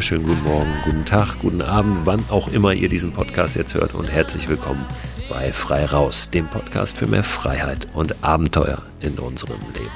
wunderschönen guten Morgen, guten Tag, guten Abend, wann auch immer ihr diesen Podcast jetzt hört und herzlich willkommen bei Frei Raus, dem Podcast für mehr Freiheit und Abenteuer in unserem Leben.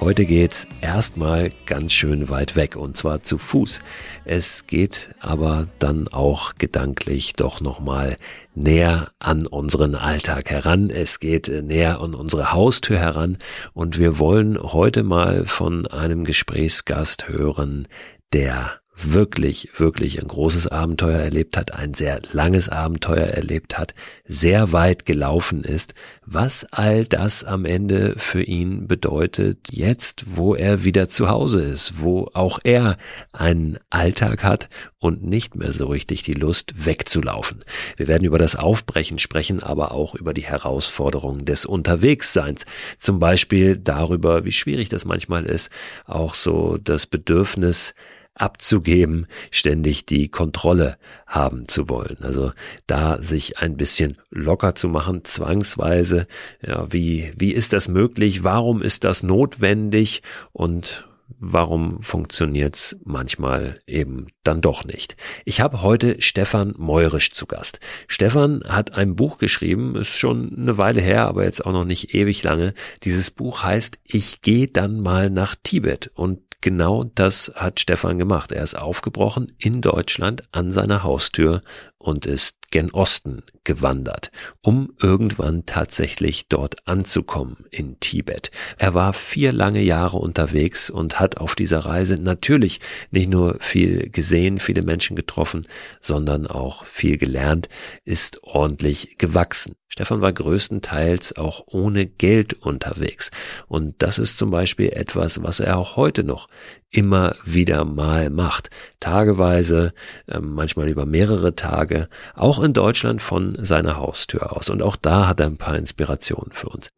Heute geht's erstmal ganz schön weit weg und zwar zu Fuß. Es geht aber dann auch gedanklich doch nochmal näher an unseren Alltag heran. Es geht näher an unsere Haustür heran und wir wollen heute mal von einem Gesprächsgast hören, der wirklich, wirklich ein großes Abenteuer erlebt hat, ein sehr langes Abenteuer erlebt hat, sehr weit gelaufen ist, was all das am Ende für ihn bedeutet, jetzt, wo er wieder zu Hause ist, wo auch er einen Alltag hat und nicht mehr so richtig die Lust wegzulaufen. Wir werden über das Aufbrechen sprechen, aber auch über die Herausforderungen des Unterwegsseins. Zum Beispiel darüber, wie schwierig das manchmal ist, auch so das Bedürfnis, abzugeben, ständig die Kontrolle haben zu wollen. Also da sich ein bisschen locker zu machen, zwangsweise. Ja, wie, wie ist das möglich? Warum ist das notwendig? Und warum funktioniert's manchmal eben dann doch nicht. Ich habe heute Stefan Meurisch zu Gast. Stefan hat ein Buch geschrieben, ist schon eine Weile her, aber jetzt auch noch nicht ewig lange. Dieses Buch heißt Ich gehe dann mal nach Tibet und genau das hat Stefan gemacht. Er ist aufgebrochen in Deutschland an seiner Haustür und ist gen Osten gewandert, um irgendwann tatsächlich dort anzukommen in Tibet. Er war vier lange Jahre unterwegs und hat auf dieser Reise natürlich nicht nur viel gesehen, viele Menschen getroffen, sondern auch viel gelernt, ist ordentlich gewachsen. Stefan war größtenteils auch ohne Geld unterwegs. Und das ist zum Beispiel etwas, was er auch heute noch immer wieder mal macht. Tageweise, ähm, manchmal über mehrere Tage, auch in Deutschland von seiner Haustür aus. Und auch da hat er ein paar Inspirationen für uns.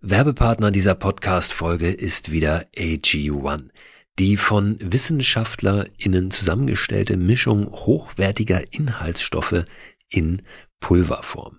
Werbepartner dieser Podcast-Folge ist wieder AG1. Die von WissenschaftlerInnen zusammengestellte Mischung hochwertiger Inhaltsstoffe in Pulverform.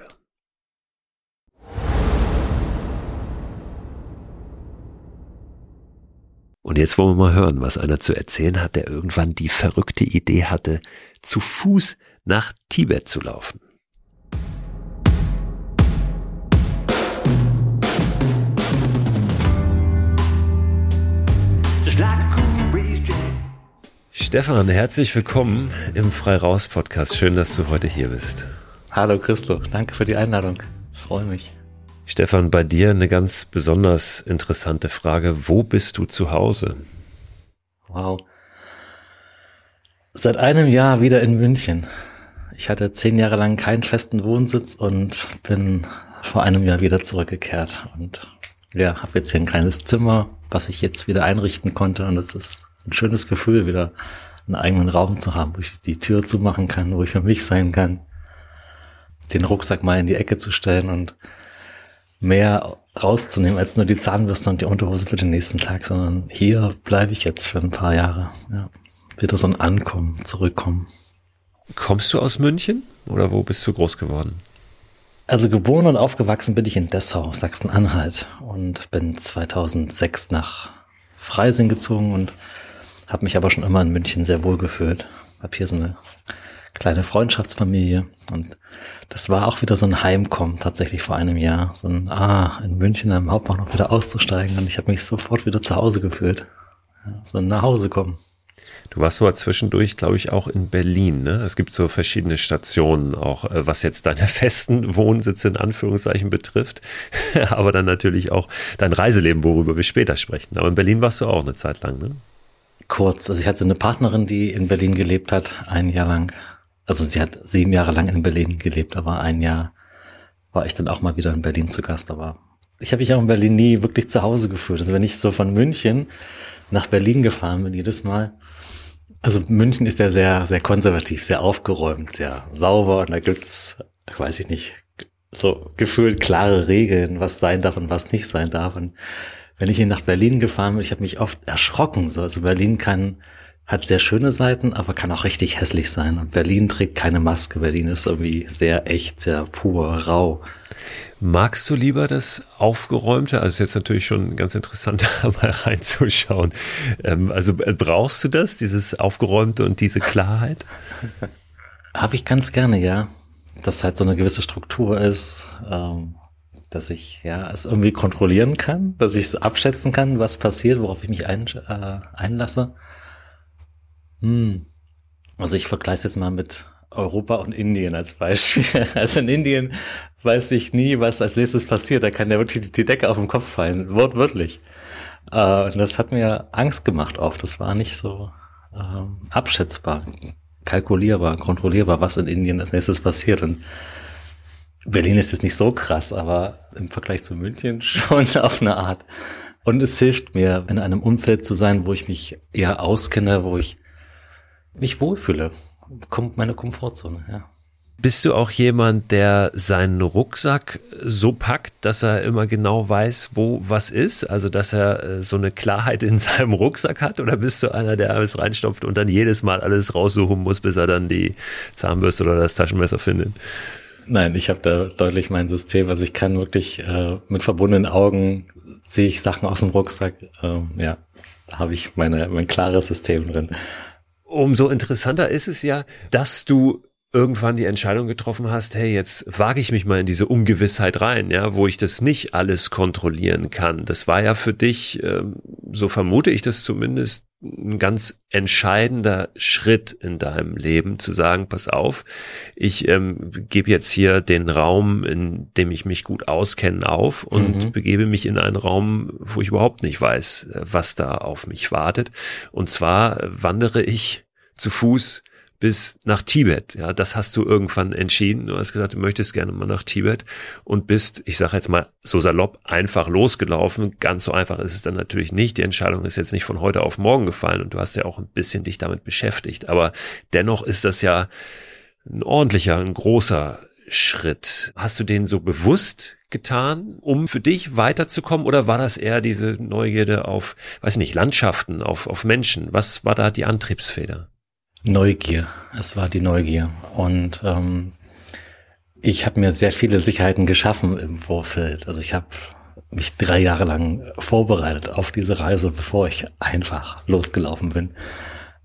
Und jetzt wollen wir mal hören, was einer zu erzählen hat, der irgendwann die verrückte Idee hatte, zu Fuß nach Tibet zu laufen. Stefan, herzlich willkommen im Freiraus-Podcast. Schön, dass du heute hier bist. Hallo Christo, danke für die Einladung. Ich freue mich. Stefan, bei dir eine ganz besonders interessante Frage. Wo bist du zu Hause? Wow. Seit einem Jahr wieder in München. Ich hatte zehn Jahre lang keinen festen Wohnsitz und bin vor einem Jahr wieder zurückgekehrt und ja, habe jetzt hier ein kleines Zimmer, was ich jetzt wieder einrichten konnte und es ist ein schönes Gefühl, wieder einen eigenen Raum zu haben, wo ich die Tür zumachen kann, wo ich für mich sein kann, den Rucksack mal in die Ecke zu stellen und mehr rauszunehmen als nur die Zahnbürste und die Unterhose für den nächsten Tag, sondern hier bleibe ich jetzt für ein paar Jahre. Ja. Wieder so ein Ankommen, zurückkommen. Kommst du aus München oder wo bist du groß geworden? Also geboren und aufgewachsen bin ich in Dessau, Sachsen-Anhalt und bin 2006 nach Freising gezogen und habe mich aber schon immer in München sehr wohl gefühlt. Hab hier so eine kleine Freundschaftsfamilie und das war auch wieder so ein Heimkommen tatsächlich vor einem Jahr. So ein, ah, in München am Hauptbahnhof wieder auszusteigen und ich habe mich sofort wieder zu Hause gefühlt. Ja, so ein nach Hause kommen. Du warst so zwischendurch, glaube ich, auch in Berlin. Ne? Es gibt so verschiedene Stationen, auch äh, was jetzt deine festen Wohnsitze in Anführungszeichen betrifft, aber dann natürlich auch dein Reiseleben, worüber wir später sprechen. Aber in Berlin warst du auch eine Zeit lang, ne? Kurz. Also ich hatte eine Partnerin, die in Berlin gelebt hat, ein Jahr lang. Also sie hat sieben Jahre lang in Berlin gelebt, aber ein Jahr war ich dann auch mal wieder in Berlin zu Gast. Aber ich habe mich auch in Berlin nie wirklich zu Hause gefühlt. Also wenn ich so von München nach Berlin gefahren bin, jedes Mal, also München ist ja sehr, sehr konservativ, sehr aufgeräumt, sehr sauber und da gibt's, weiß ich nicht, so gefühlt klare Regeln, was sein darf und was nicht sein darf. Und wenn ich hier nach Berlin gefahren bin, ich habe mich oft erschrocken. So, also Berlin kann hat sehr schöne Seiten, aber kann auch richtig hässlich sein. Und Berlin trägt keine Maske. Berlin ist irgendwie sehr echt, sehr pur, rau. Magst du lieber das Aufgeräumte? Also ist jetzt natürlich schon ganz interessant, mal reinzuschauen. Ähm, also äh, brauchst du das, dieses Aufgeräumte und diese Klarheit? Habe ich ganz gerne, ja. Dass halt so eine gewisse Struktur ist, ähm, dass ich ja es irgendwie kontrollieren kann, dass ich es abschätzen kann, was passiert, worauf ich mich ein, äh, einlasse. Hm. Also ich vergleiche es jetzt mal mit Europa und Indien als Beispiel. Also in Indien weiß ich nie, was als nächstes passiert. Da kann ja wirklich die Decke auf den Kopf fallen, wortwörtlich. Äh, und das hat mir Angst gemacht oft. Das war nicht so ähm, abschätzbar, kalkulierbar, kontrollierbar, was in Indien als nächstes passiert. Und Berlin ist jetzt nicht so krass, aber im Vergleich zu München schon auf eine Art. Und es hilft mir, in einem Umfeld zu sein, wo ich mich eher auskenne, wo ich mich wohlfühle kommt meine Komfortzone, ja. Bist du auch jemand, der seinen Rucksack so packt, dass er immer genau weiß, wo was ist? Also, dass er äh, so eine Klarheit in seinem Rucksack hat? Oder bist du einer, der alles reinstopft und dann jedes Mal alles raussuchen muss, bis er dann die Zahnbürste oder das Taschenmesser findet? Nein, ich habe da deutlich mein System. Also ich kann wirklich äh, mit verbundenen Augen ziehe ich Sachen aus dem Rucksack. Ähm, ja, da habe ich meine, mein klares System drin umso interessanter ist es ja, dass du irgendwann die Entscheidung getroffen hast, hey, jetzt wage ich mich mal in diese Ungewissheit rein, ja, wo ich das nicht alles kontrollieren kann. Das war ja für dich, ähm, so vermute ich das zumindest, ein ganz entscheidender Schritt in deinem Leben, zu sagen, pass auf, ich ähm, gebe jetzt hier den Raum, in dem ich mich gut auskenne, auf und mhm. begebe mich in einen Raum, wo ich überhaupt nicht weiß, was da auf mich wartet. Und zwar wandere ich zu Fuß bis nach Tibet. Ja, das hast du irgendwann entschieden. Du hast gesagt, du möchtest gerne mal nach Tibet und bist, ich sage jetzt mal so salopp, einfach losgelaufen. Ganz so einfach ist es dann natürlich nicht. Die Entscheidung ist jetzt nicht von heute auf morgen gefallen und du hast ja auch ein bisschen dich damit beschäftigt. Aber dennoch ist das ja ein ordentlicher, ein großer Schritt. Hast du den so bewusst getan, um für dich weiterzukommen? Oder war das eher diese Neugierde auf, weiß nicht, Landschaften, auf, auf Menschen? Was war da die Antriebsfeder? Neugier. Es war die Neugier. Und ähm, ich habe mir sehr viele Sicherheiten geschaffen im Vorfeld. Also ich habe mich drei Jahre lang vorbereitet auf diese Reise, bevor ich einfach losgelaufen bin.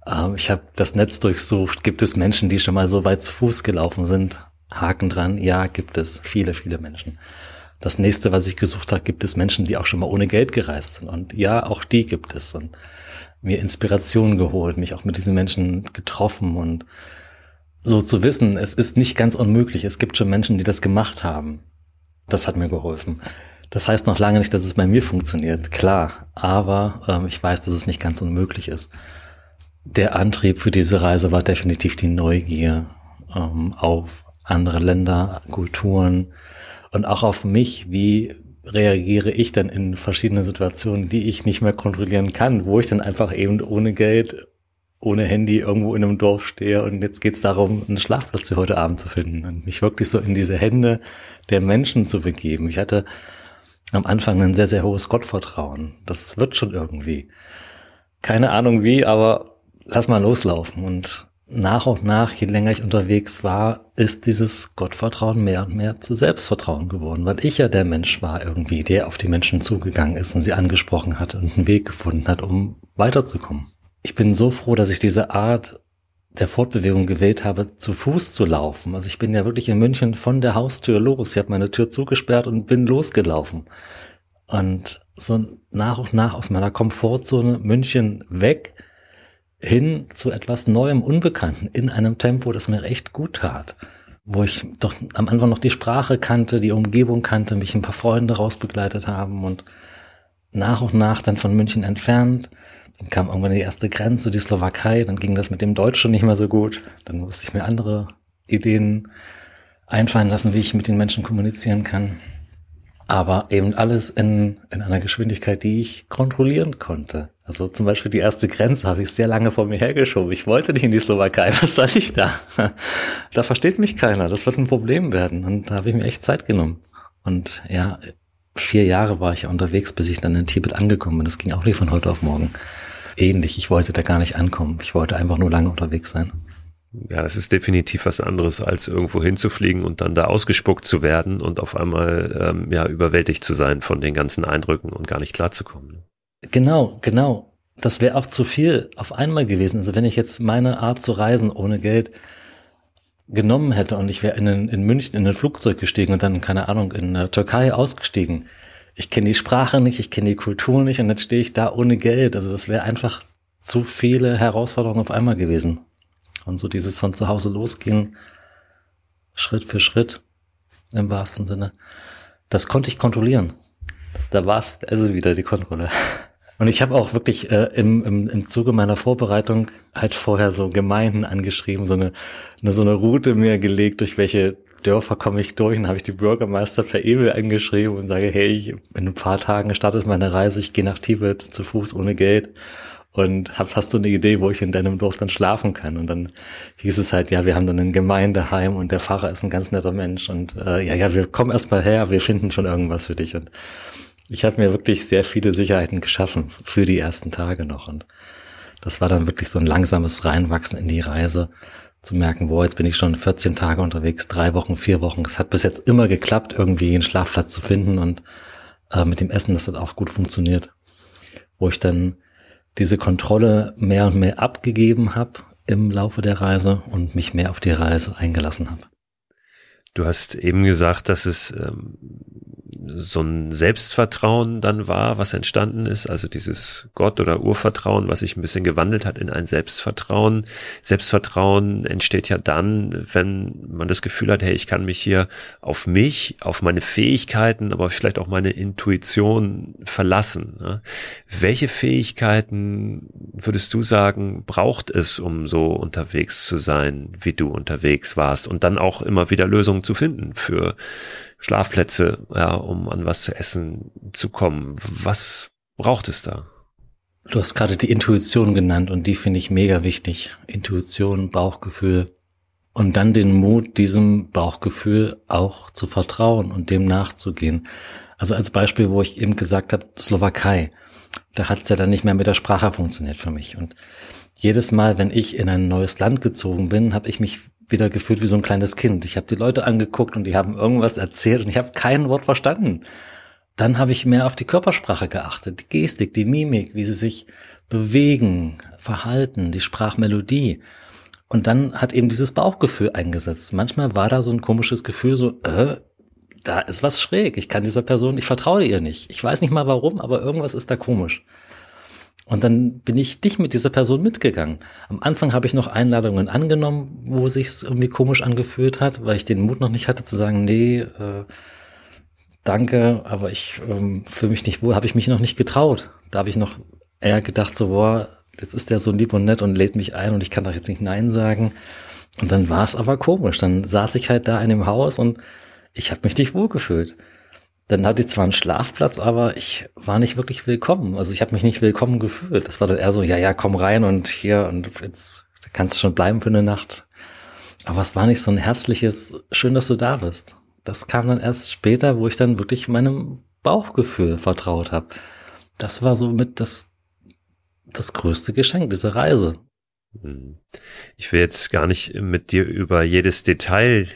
Ähm, ich habe das Netz durchsucht. Gibt es Menschen, die schon mal so weit zu Fuß gelaufen sind? Haken dran. Ja, gibt es viele, viele Menschen. das nächste, was ich gesucht habe, gibt es Menschen, die auch schon mal ohne Geld gereist sind. Und ja, auch die gibt es. Und mir Inspiration geholt, mich auch mit diesen Menschen getroffen und so zu wissen, es ist nicht ganz unmöglich. Es gibt schon Menschen, die das gemacht haben. Das hat mir geholfen. Das heißt noch lange nicht, dass es bei mir funktioniert, klar. Aber ähm, ich weiß, dass es nicht ganz unmöglich ist. Der Antrieb für diese Reise war definitiv die Neugier ähm, auf andere Länder, Kulturen und auch auf mich, wie reagiere ich dann in verschiedenen Situationen, die ich nicht mehr kontrollieren kann, wo ich dann einfach eben ohne Geld, ohne Handy irgendwo in einem Dorf stehe und jetzt geht's darum, einen Schlafplatz für heute Abend zu finden und mich wirklich so in diese Hände der Menschen zu begeben. Ich hatte am Anfang ein sehr, sehr hohes Gottvertrauen. Das wird schon irgendwie. Keine Ahnung wie, aber lass mal loslaufen und nach und nach, je länger ich unterwegs war, ist dieses Gottvertrauen mehr und mehr zu Selbstvertrauen geworden, weil ich ja der Mensch war irgendwie, der auf die Menschen zugegangen ist und sie angesprochen hat und einen Weg gefunden hat, um weiterzukommen. Ich bin so froh, dass ich diese Art der Fortbewegung gewählt habe, zu Fuß zu laufen. Also ich bin ja wirklich in München von der Haustür los. Ich habe meine Tür zugesperrt und bin losgelaufen. Und so nach und nach aus meiner Komfortzone München weg hin zu etwas Neuem, Unbekannten in einem Tempo, das mir echt gut tat. Wo ich doch am Anfang noch die Sprache kannte, die Umgebung kannte, mich ein paar Freunde rausbegleitet haben und nach und nach dann von München entfernt. Dann kam irgendwann die erste Grenze, die Slowakei, dann ging das mit dem Deutsch schon nicht mehr so gut. Dann musste ich mir andere Ideen einfallen lassen, wie ich mit den Menschen kommunizieren kann. Aber eben alles in, in einer Geschwindigkeit, die ich kontrollieren konnte. Also zum Beispiel die erste Grenze habe ich sehr lange vor mir hergeschoben. Ich wollte nicht in die Slowakei. Was soll ich da? Da versteht mich keiner. Das wird ein Problem werden. Und da habe ich mir echt Zeit genommen. Und ja, vier Jahre war ich unterwegs, bis ich dann in Tibet angekommen bin. Das ging auch nicht von heute auf morgen. Ähnlich. Ich wollte da gar nicht ankommen. Ich wollte einfach nur lange unterwegs sein. Ja, das ist definitiv was anderes, als irgendwo hinzufliegen und dann da ausgespuckt zu werden und auf einmal ähm, ja überwältigt zu sein von den ganzen Eindrücken und gar nicht klarzukommen. Genau, genau. Das wäre auch zu viel auf einmal gewesen. Also wenn ich jetzt meine Art zu reisen ohne Geld genommen hätte und ich wäre in, in München in ein Flugzeug gestiegen und dann, keine Ahnung, in der Türkei ausgestiegen. Ich kenne die Sprache nicht, ich kenne die Kultur nicht und jetzt stehe ich da ohne Geld. Also das wäre einfach zu viele Herausforderungen auf einmal gewesen. Und so dieses von zu Hause losgehen, Schritt für Schritt, im wahrsten Sinne, das konnte ich kontrollieren. Das, da war es also wieder die Kontrolle. Und ich habe auch wirklich äh, im, im, im Zuge meiner Vorbereitung halt vorher so Gemeinden angeschrieben, so eine, eine so eine Route mir gelegt, durch welche Dörfer komme ich durch. Und habe ich die Bürgermeister per E-Mail angeschrieben und sage, hey, ich, in ein paar Tagen startet meine Reise, ich gehe nach Tibet zu Fuß ohne Geld und hab, hast du eine Idee, wo ich in deinem Dorf dann schlafen kann? Und dann hieß es halt, ja, wir haben dann ein Gemeindeheim und der Pfarrer ist ein ganz netter Mensch und äh, ja, ja, wir kommen erstmal her, wir finden schon irgendwas für dich. Und ich habe mir wirklich sehr viele Sicherheiten geschaffen für die ersten Tage noch. Und das war dann wirklich so ein langsames Reinwachsen in die Reise, zu merken, wo jetzt bin ich schon 14 Tage unterwegs, drei Wochen, vier Wochen. Es hat bis jetzt immer geklappt, irgendwie einen Schlafplatz zu finden und äh, mit dem Essen, das hat auch gut funktioniert. Wo ich dann diese Kontrolle mehr und mehr abgegeben habe im Laufe der Reise und mich mehr auf die Reise eingelassen habe. Du hast eben gesagt, dass es ähm, so ein Selbstvertrauen dann war, was entstanden ist, also dieses Gott oder Urvertrauen, was sich ein bisschen gewandelt hat in ein Selbstvertrauen. Selbstvertrauen entsteht ja dann, wenn man das Gefühl hat, hey, ich kann mich hier auf mich, auf meine Fähigkeiten, aber vielleicht auch meine Intuition verlassen. Ne? Welche Fähigkeiten würdest du sagen, braucht es, um so unterwegs zu sein, wie du unterwegs warst und dann auch immer wieder Lösungen zu finden für Schlafplätze, ja, um an was zu essen zu kommen. Was braucht es da? Du hast gerade die Intuition genannt und die finde ich mega wichtig. Intuition, Bauchgefühl und dann den Mut, diesem Bauchgefühl auch zu vertrauen und dem nachzugehen. Also als Beispiel, wo ich eben gesagt habe, Slowakei, da hat es ja dann nicht mehr mit der Sprache funktioniert für mich. Und jedes Mal, wenn ich in ein neues Land gezogen bin, habe ich mich wieder gefühlt wie so ein kleines Kind. Ich habe die Leute angeguckt und die haben irgendwas erzählt und ich habe kein Wort verstanden. Dann habe ich mehr auf die Körpersprache geachtet, die Gestik, die Mimik, wie sie sich bewegen, verhalten, die Sprachmelodie. Und dann hat eben dieses Bauchgefühl eingesetzt. Manchmal war da so ein komisches Gefühl, so, äh, da ist was schräg. Ich kann dieser Person, ich vertraue ihr nicht. Ich weiß nicht mal warum, aber irgendwas ist da komisch. Und dann bin ich nicht mit dieser Person mitgegangen. Am Anfang habe ich noch Einladungen angenommen, wo sich irgendwie komisch angefühlt hat, weil ich den Mut noch nicht hatte zu sagen, nee, äh, danke, aber ich ähm, fühle mich nicht wohl, habe ich mich noch nicht getraut. Da habe ich noch eher gedacht, so, boah, jetzt ist der so lieb und nett und lädt mich ein und ich kann doch jetzt nicht Nein sagen. Und dann war es aber komisch. Dann saß ich halt da in dem Haus und ich habe mich nicht wohl gefühlt. Dann hatte ich zwar einen Schlafplatz, aber ich war nicht wirklich willkommen. Also ich habe mich nicht willkommen gefühlt. Das war dann eher so, ja, ja, komm rein und hier und jetzt kannst du schon bleiben für eine Nacht. Aber es war nicht so ein herzliches, schön, dass du da bist. Das kam dann erst später, wo ich dann wirklich meinem Bauchgefühl vertraut habe. Das war so mit das, das größte Geschenk dieser Reise. Hm. Ich will jetzt gar nicht mit dir über jedes Detail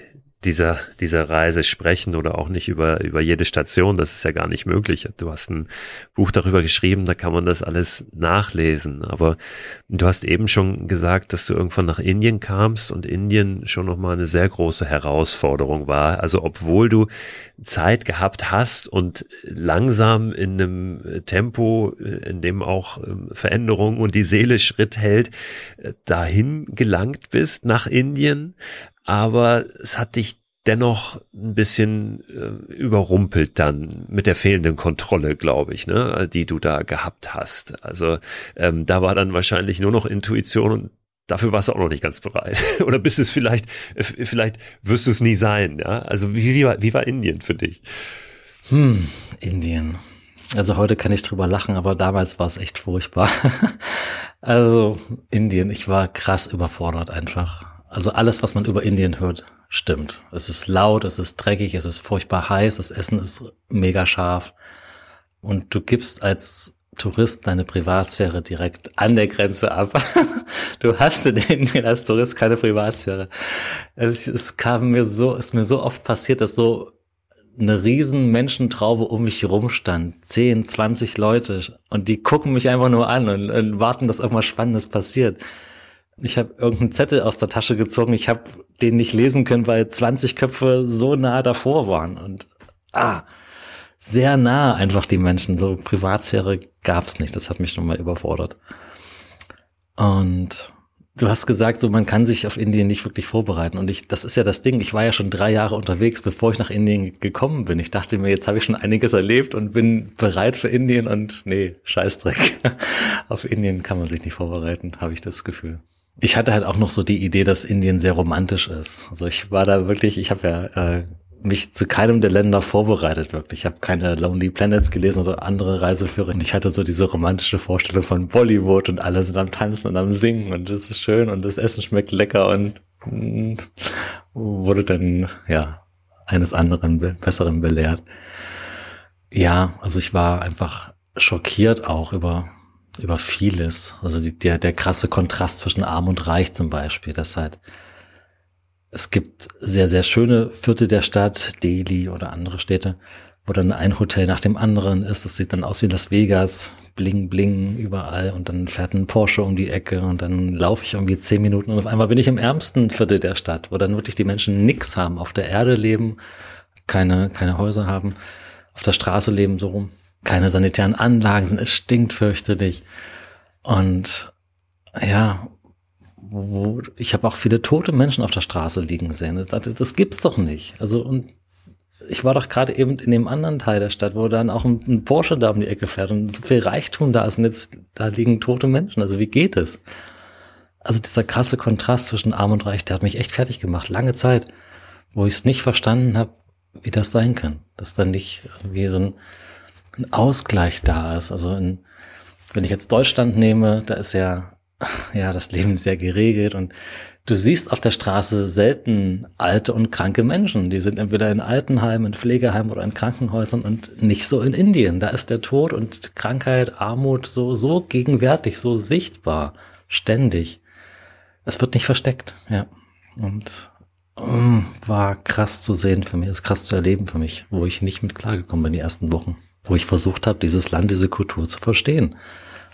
dieser, dieser Reise sprechen oder auch nicht über, über jede Station. Das ist ja gar nicht möglich. Du hast ein Buch darüber geschrieben, da kann man das alles nachlesen. Aber du hast eben schon gesagt, dass du irgendwann nach Indien kamst und Indien schon nochmal eine sehr große Herausforderung war. Also obwohl du Zeit gehabt hast und langsam in einem Tempo, in dem auch ähm, Veränderung und die Seele Schritt hält, äh, dahin gelangt bist nach Indien, aber es hat dich dennoch ein bisschen äh, überrumpelt dann mit der fehlenden Kontrolle, glaube ich, ne, die du da gehabt hast. Also ähm, da war dann wahrscheinlich nur noch Intuition und dafür warst du auch noch nicht ganz bereit. Oder bist es vielleicht, äh, vielleicht wirst du es nie sein, ja? Also wie, wie, war, wie war Indien für dich? Hm, Indien. Also heute kann ich drüber lachen, aber damals war es echt furchtbar. also Indien, ich war krass überfordert einfach. Also alles, was man über Indien hört, stimmt. Es ist laut, es ist dreckig, es ist furchtbar heiß, das Essen ist mega scharf. Und du gibst als Tourist deine Privatsphäre direkt an der Grenze ab. du hast in Indien als Tourist keine Privatsphäre. Es, es kam mir so, ist mir so oft passiert, dass so eine riesen Menschentraube um mich herum stand. Zehn, zwanzig Leute. Und die gucken mich einfach nur an und, und warten, dass irgendwas Spannendes passiert. Ich habe irgendeinen Zettel aus der Tasche gezogen. Ich habe den nicht lesen können, weil 20 Köpfe so nah davor waren. Und ah, sehr nah einfach die Menschen. So Privatsphäre gab's nicht. Das hat mich schon mal überfordert. Und du hast gesagt, so man kann sich auf Indien nicht wirklich vorbereiten. Und ich, das ist ja das Ding. Ich war ja schon drei Jahre unterwegs, bevor ich nach Indien gekommen bin. Ich dachte mir, jetzt habe ich schon einiges erlebt und bin bereit für Indien. Und nee, Scheißdreck. auf Indien kann man sich nicht vorbereiten, habe ich das Gefühl. Ich hatte halt auch noch so die Idee, dass Indien sehr romantisch ist. Also ich war da wirklich, ich habe ja äh, mich zu keinem der Länder vorbereitet, wirklich. Ich habe keine Lonely Planets gelesen oder andere Reiseführer. Ich hatte so diese romantische Vorstellung von Bollywood und alle sind am Tanzen und am Singen und es ist schön und das Essen schmeckt lecker und mh, mm, wurde dann, ja, eines anderen Besseren belehrt. Ja, also ich war einfach schockiert auch über über vieles. Also die, der, der krasse Kontrast zwischen Arm und Reich zum Beispiel, das halt, es gibt sehr, sehr schöne Viertel der Stadt, Delhi oder andere Städte, wo dann ein Hotel nach dem anderen ist. Das sieht dann aus wie Las Vegas, bling, bling überall und dann fährt ein Porsche um die Ecke und dann laufe ich irgendwie zehn Minuten und auf einmal bin ich im ärmsten Viertel der Stadt, wo dann wirklich die Menschen nix haben, auf der Erde leben, keine, keine Häuser haben, auf der Straße leben so rum keine sanitären Anlagen sind, es stinkt fürchterlich. Und ja, wo, ich habe auch viele tote Menschen auf der Straße liegen sehen. Ich dachte, das gibt's doch nicht. Also und ich war doch gerade eben in dem anderen Teil der Stadt, wo dann auch ein, ein, Porsche da um die Ecke fährt und so viel Reichtum da ist und jetzt da liegen tote Menschen. Also wie geht es? Also dieser krasse Kontrast zwischen Arm und Reich, der hat mich echt fertig gemacht, lange Zeit, wo ich es nicht verstanden habe, wie das sein kann, dass dann nicht wie so ein ein Ausgleich da ist. Also in, wenn ich jetzt Deutschland nehme, da ist ja, ja, das Leben sehr geregelt und du siehst auf der Straße selten alte und kranke Menschen. Die sind entweder in Altenheimen, in Pflegeheimen oder in Krankenhäusern und nicht so in Indien. Da ist der Tod und Krankheit, Armut so, so gegenwärtig, so sichtbar, ständig. Es wird nicht versteckt, ja. Und um, war krass zu sehen für mich, ist krass zu erleben für mich, wo ich nicht mit klargekommen bin die ersten Wochen wo ich versucht habe, dieses Land, diese Kultur zu verstehen.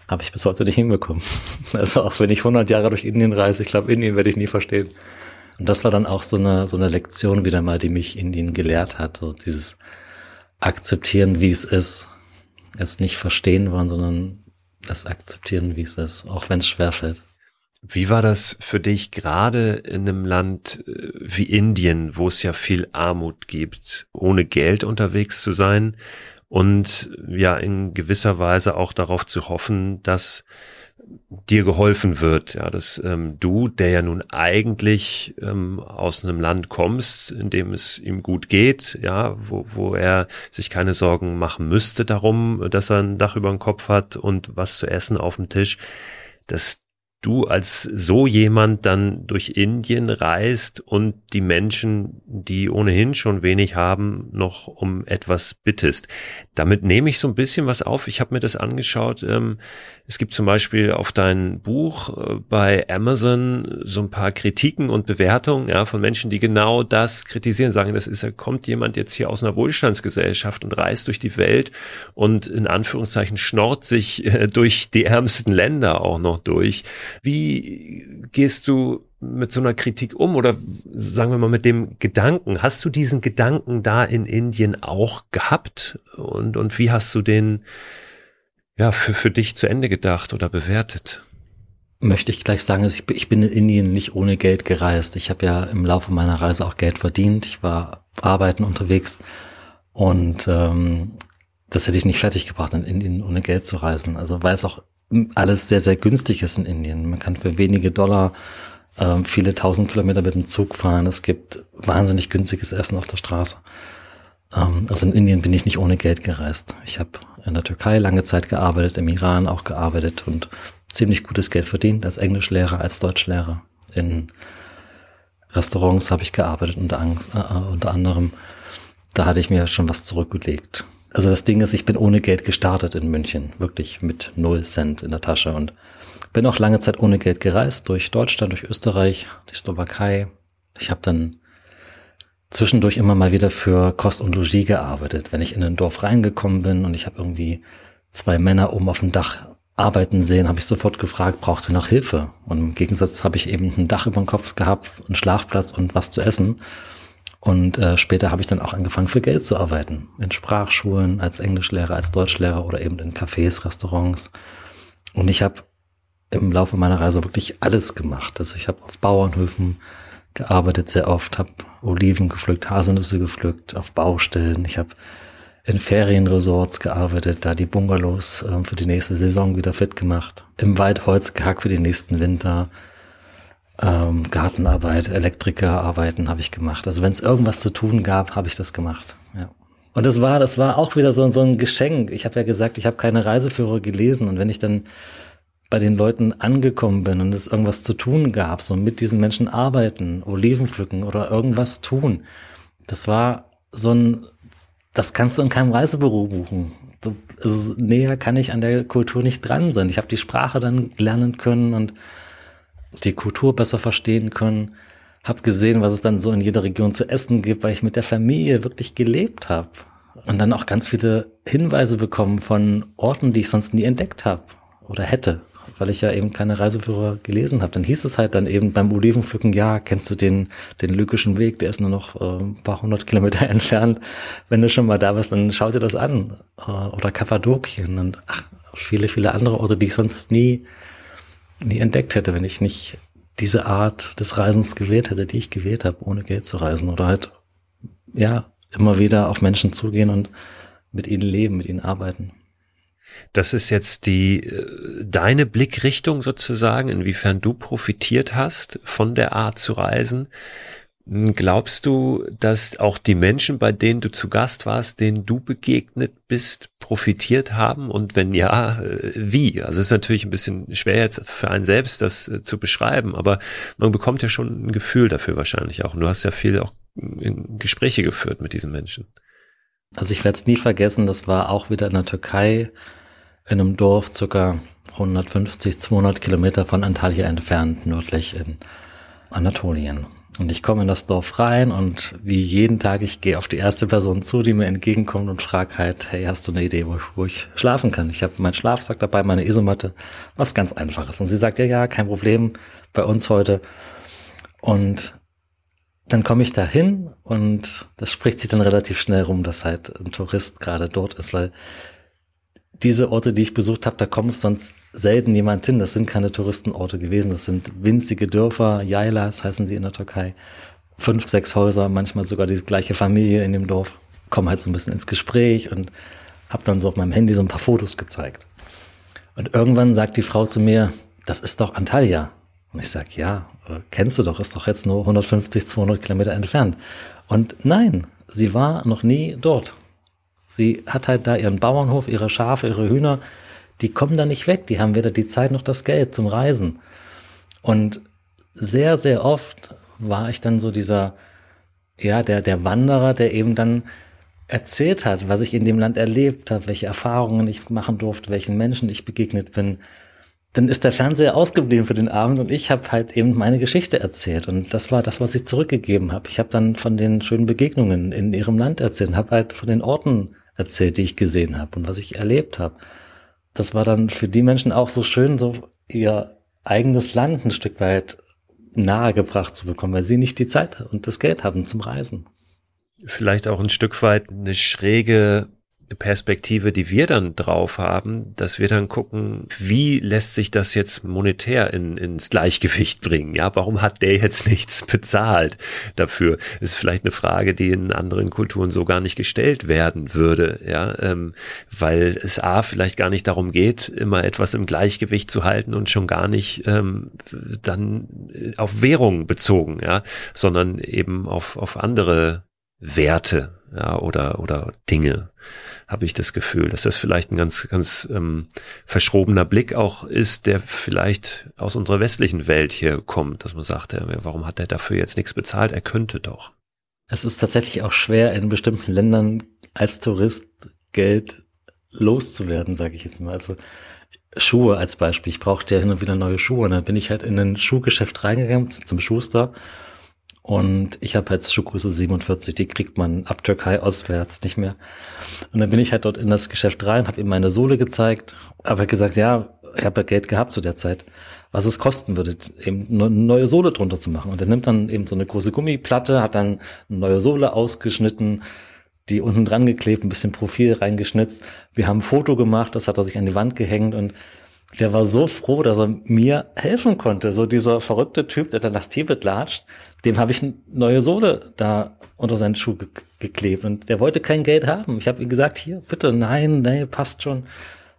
Habe ich bis heute nicht hinbekommen. Also auch wenn ich 100 Jahre durch Indien reise, ich glaube, Indien werde ich nie verstehen. Und das war dann auch so eine, so eine Lektion wieder mal, die mich Indien gelehrt hat. So dieses Akzeptieren, wie es ist. Es nicht verstehen wollen, sondern es akzeptieren, wie es ist, auch wenn es schwerfällt. Wie war das für dich gerade in einem Land äh, wie Indien, wo es ja viel Armut gibt, ohne Geld unterwegs zu sein und ja in gewisser Weise auch darauf zu hoffen, dass dir geholfen wird, ja, dass ähm, du, der ja nun eigentlich ähm, aus einem Land kommst, in dem es ihm gut geht, ja, wo, wo er sich keine Sorgen machen müsste darum, dass er ein Dach über dem Kopf hat und was zu essen auf dem Tisch, dass du als so jemand dann durch Indien reist und die Menschen, die ohnehin schon wenig haben, noch um etwas bittest. Damit nehme ich so ein bisschen was auf. Ich habe mir das angeschaut. Ähm, es gibt zum Beispiel auf dein Buch äh, bei Amazon so ein paar Kritiken und Bewertungen ja, von Menschen, die genau das kritisieren, sagen, das ist, da kommt jemand jetzt hier aus einer Wohlstandsgesellschaft und reist durch die Welt und in Anführungszeichen schnort sich äh, durch die ärmsten Länder auch noch durch. Wie gehst du mit so einer Kritik um oder sagen wir mal mit dem Gedanken? Hast du diesen Gedanken da in Indien auch gehabt und, und wie hast du den ja, für, für dich zu Ende gedacht oder bewertet? Möchte ich gleich sagen, ich, ich bin in Indien nicht ohne Geld gereist. Ich habe ja im Laufe meiner Reise auch Geld verdient. Ich war arbeiten unterwegs und ähm, das hätte ich nicht fertig gebracht, in Indien ohne Geld zu reisen. Also weil es auch alles sehr, sehr günstig ist in Indien. Man kann für wenige Dollar ähm, viele tausend Kilometer mit dem Zug fahren. Es gibt wahnsinnig günstiges Essen auf der Straße. Ähm, also in Indien bin ich nicht ohne Geld gereist. Ich habe in der Türkei lange Zeit gearbeitet, im Iran auch gearbeitet und ziemlich gutes Geld verdient als Englischlehrer, als Deutschlehrer. In Restaurants habe ich gearbeitet unter, äh, unter anderem. Da hatte ich mir schon was zurückgelegt. Also das Ding ist, ich bin ohne Geld gestartet in München, wirklich mit null Cent in der Tasche und bin auch lange Zeit ohne Geld gereist, durch Deutschland, durch Österreich, die Slowakei. Ich habe dann zwischendurch immer mal wieder für Kost und Logis gearbeitet. Wenn ich in ein Dorf reingekommen bin und ich habe irgendwie zwei Männer oben auf dem Dach arbeiten sehen, habe ich sofort gefragt, braucht ihr noch Hilfe? Und im Gegensatz habe ich eben ein Dach über dem Kopf gehabt, einen Schlafplatz und was zu essen. Und äh, später habe ich dann auch angefangen, für Geld zu arbeiten. In Sprachschulen, als Englischlehrer, als Deutschlehrer oder eben in Cafés, Restaurants. Und ich habe im Laufe meiner Reise wirklich alles gemacht. Also ich habe auf Bauernhöfen gearbeitet sehr oft, habe Oliven gepflückt, Haselnüsse gepflückt, auf Baustellen. Ich habe in Ferienresorts gearbeitet, da die Bungalows äh, für die nächste Saison wieder fit gemacht. Im Wald Holz gehackt für den nächsten Winter. Ähm, Gartenarbeit, Elektrikerarbeiten habe ich gemacht. Also wenn es irgendwas zu tun gab, habe ich das gemacht. Ja. Und das war, das war auch wieder so, so ein Geschenk. Ich habe ja gesagt, ich habe keine Reiseführer gelesen. Und wenn ich dann bei den Leuten angekommen bin und es irgendwas zu tun gab, so mit diesen Menschen arbeiten, Oliven pflücken oder irgendwas tun. Das war so ein, das kannst du in keinem Reisebüro buchen. So, also näher kann ich an der Kultur nicht dran sein. Ich habe die Sprache dann lernen können und die Kultur besser verstehen können. Hab gesehen, was es dann so in jeder Region zu essen gibt, weil ich mit der Familie wirklich gelebt habe. Und dann auch ganz viele Hinweise bekommen von Orten, die ich sonst nie entdeckt habe oder hätte weil ich ja eben keine Reiseführer gelesen habe. Dann hieß es halt dann eben beim Olivenpflücken, ja, kennst du den, den lykischen Weg, der ist nur noch äh, ein paar hundert Kilometer entfernt. Wenn du schon mal da bist, dann schau dir das an. Äh, oder Kappadokien und ach, viele, viele andere Orte, die ich sonst nie, nie entdeckt hätte, wenn ich nicht diese Art des Reisens gewählt hätte, die ich gewählt habe, ohne Geld zu reisen. Oder halt, ja, immer wieder auf Menschen zugehen und mit ihnen leben, mit ihnen arbeiten. Das ist jetzt die äh, deine Blickrichtung sozusagen, inwiefern du profitiert hast von der Art zu reisen. Hm, glaubst du, dass auch die Menschen, bei denen du zu Gast warst, denen du begegnet bist, profitiert haben? Und wenn ja, äh, wie? Also es ist natürlich ein bisschen schwer jetzt für einen selbst, das äh, zu beschreiben, aber man bekommt ja schon ein Gefühl dafür wahrscheinlich auch. Und du hast ja viel auch in Gespräche geführt mit diesen Menschen. Also ich werde es nie vergessen, das war auch wieder in der Türkei in einem Dorf circa 150, 200 Kilometer von Antalya entfernt, nördlich in Anatolien. Und ich komme in das Dorf rein und wie jeden Tag, ich gehe auf die erste Person zu, die mir entgegenkommt und frage halt, hey, hast du eine Idee, wo ich, wo ich schlafen kann? Ich habe meinen Schlafsack dabei, meine Isomatte, was ganz einfaches. Und sie sagt, ja, ja, kein Problem bei uns heute. Und dann komme ich da hin und das spricht sich dann relativ schnell rum, dass halt ein Tourist gerade dort ist, weil diese Orte, die ich besucht habe, da kommt sonst selten jemand hin. Das sind keine Touristenorte gewesen. Das sind winzige Dörfer, Yailas heißen die in der Türkei. Fünf, sechs Häuser, manchmal sogar die gleiche Familie in dem Dorf. Komme halt so ein bisschen ins Gespräch und habe dann so auf meinem Handy so ein paar Fotos gezeigt. Und irgendwann sagt die Frau zu mir, das ist doch Antalya. Und ich sag, ja, äh, kennst du doch, ist doch jetzt nur 150, 200 Kilometer entfernt. Und nein, sie war noch nie dort. Sie hat halt da ihren Bauernhof, ihre Schafe, ihre Hühner. Die kommen da nicht weg. Die haben weder die Zeit noch das Geld zum Reisen. Und sehr, sehr oft war ich dann so dieser, ja, der, der Wanderer, der eben dann erzählt hat, was ich in dem Land erlebt habe, welche Erfahrungen ich machen durfte, welchen Menschen ich begegnet bin. Dann ist der Fernseher ausgeblieben für den Abend und ich habe halt eben meine Geschichte erzählt und das war das, was ich zurückgegeben habe. Ich habe dann von den schönen Begegnungen in ihrem Land erzählt, habe halt von den Orten erzählt, die ich gesehen habe und was ich erlebt habe. Das war dann für die Menschen auch so schön, so ihr eigenes Land ein Stück weit nahegebracht zu bekommen, weil sie nicht die Zeit und das Geld haben zum Reisen. Vielleicht auch ein Stück weit eine schräge Perspektive, die wir dann drauf haben, dass wir dann gucken, wie lässt sich das jetzt monetär in, ins Gleichgewicht bringen? Ja, warum hat der jetzt nichts bezahlt dafür? Ist vielleicht eine Frage, die in anderen Kulturen so gar nicht gestellt werden würde. Ja, ähm, weil es a vielleicht gar nicht darum geht, immer etwas im Gleichgewicht zu halten und schon gar nicht ähm, dann auf Währung bezogen, ja, sondern eben auf auf andere Werte ja, oder, oder Dinge, habe ich das Gefühl, dass das vielleicht ein ganz, ganz ähm, verschrobener Blick auch ist, der vielleicht aus unserer westlichen Welt hier kommt, dass man sagt, warum hat er dafür jetzt nichts bezahlt? Er könnte doch. Es ist tatsächlich auch schwer, in bestimmten Ländern als Tourist Geld loszuwerden, sage ich jetzt mal. Also Schuhe als Beispiel. Ich brauchte ja hin und wieder neue Schuhe. Und dann bin ich halt in ein Schuhgeschäft reingegangen zum Schuster und ich habe jetzt Schuhgröße 47, die kriegt man ab Türkei auswärts nicht mehr. Und dann bin ich halt dort in das Geschäft rein, habe ihm meine Sohle gezeigt, aber gesagt, ja, ich habe ja Geld gehabt zu der Zeit, was es kosten würde, eben eine neue Sohle drunter zu machen. Und er nimmt dann eben so eine große Gummiplatte, hat dann eine neue Sohle ausgeschnitten, die unten dran geklebt, ein bisschen Profil reingeschnitzt. Wir haben ein Foto gemacht, das hat er sich an die Wand gehängt und der war so froh, dass er mir helfen konnte. So dieser verrückte Typ, der da nach Tibet latscht, dem habe ich eine neue Sohle da unter seinen Schuh ge geklebt und der wollte kein Geld haben. Ich habe ihm gesagt, hier, bitte, nein, nein, passt schon.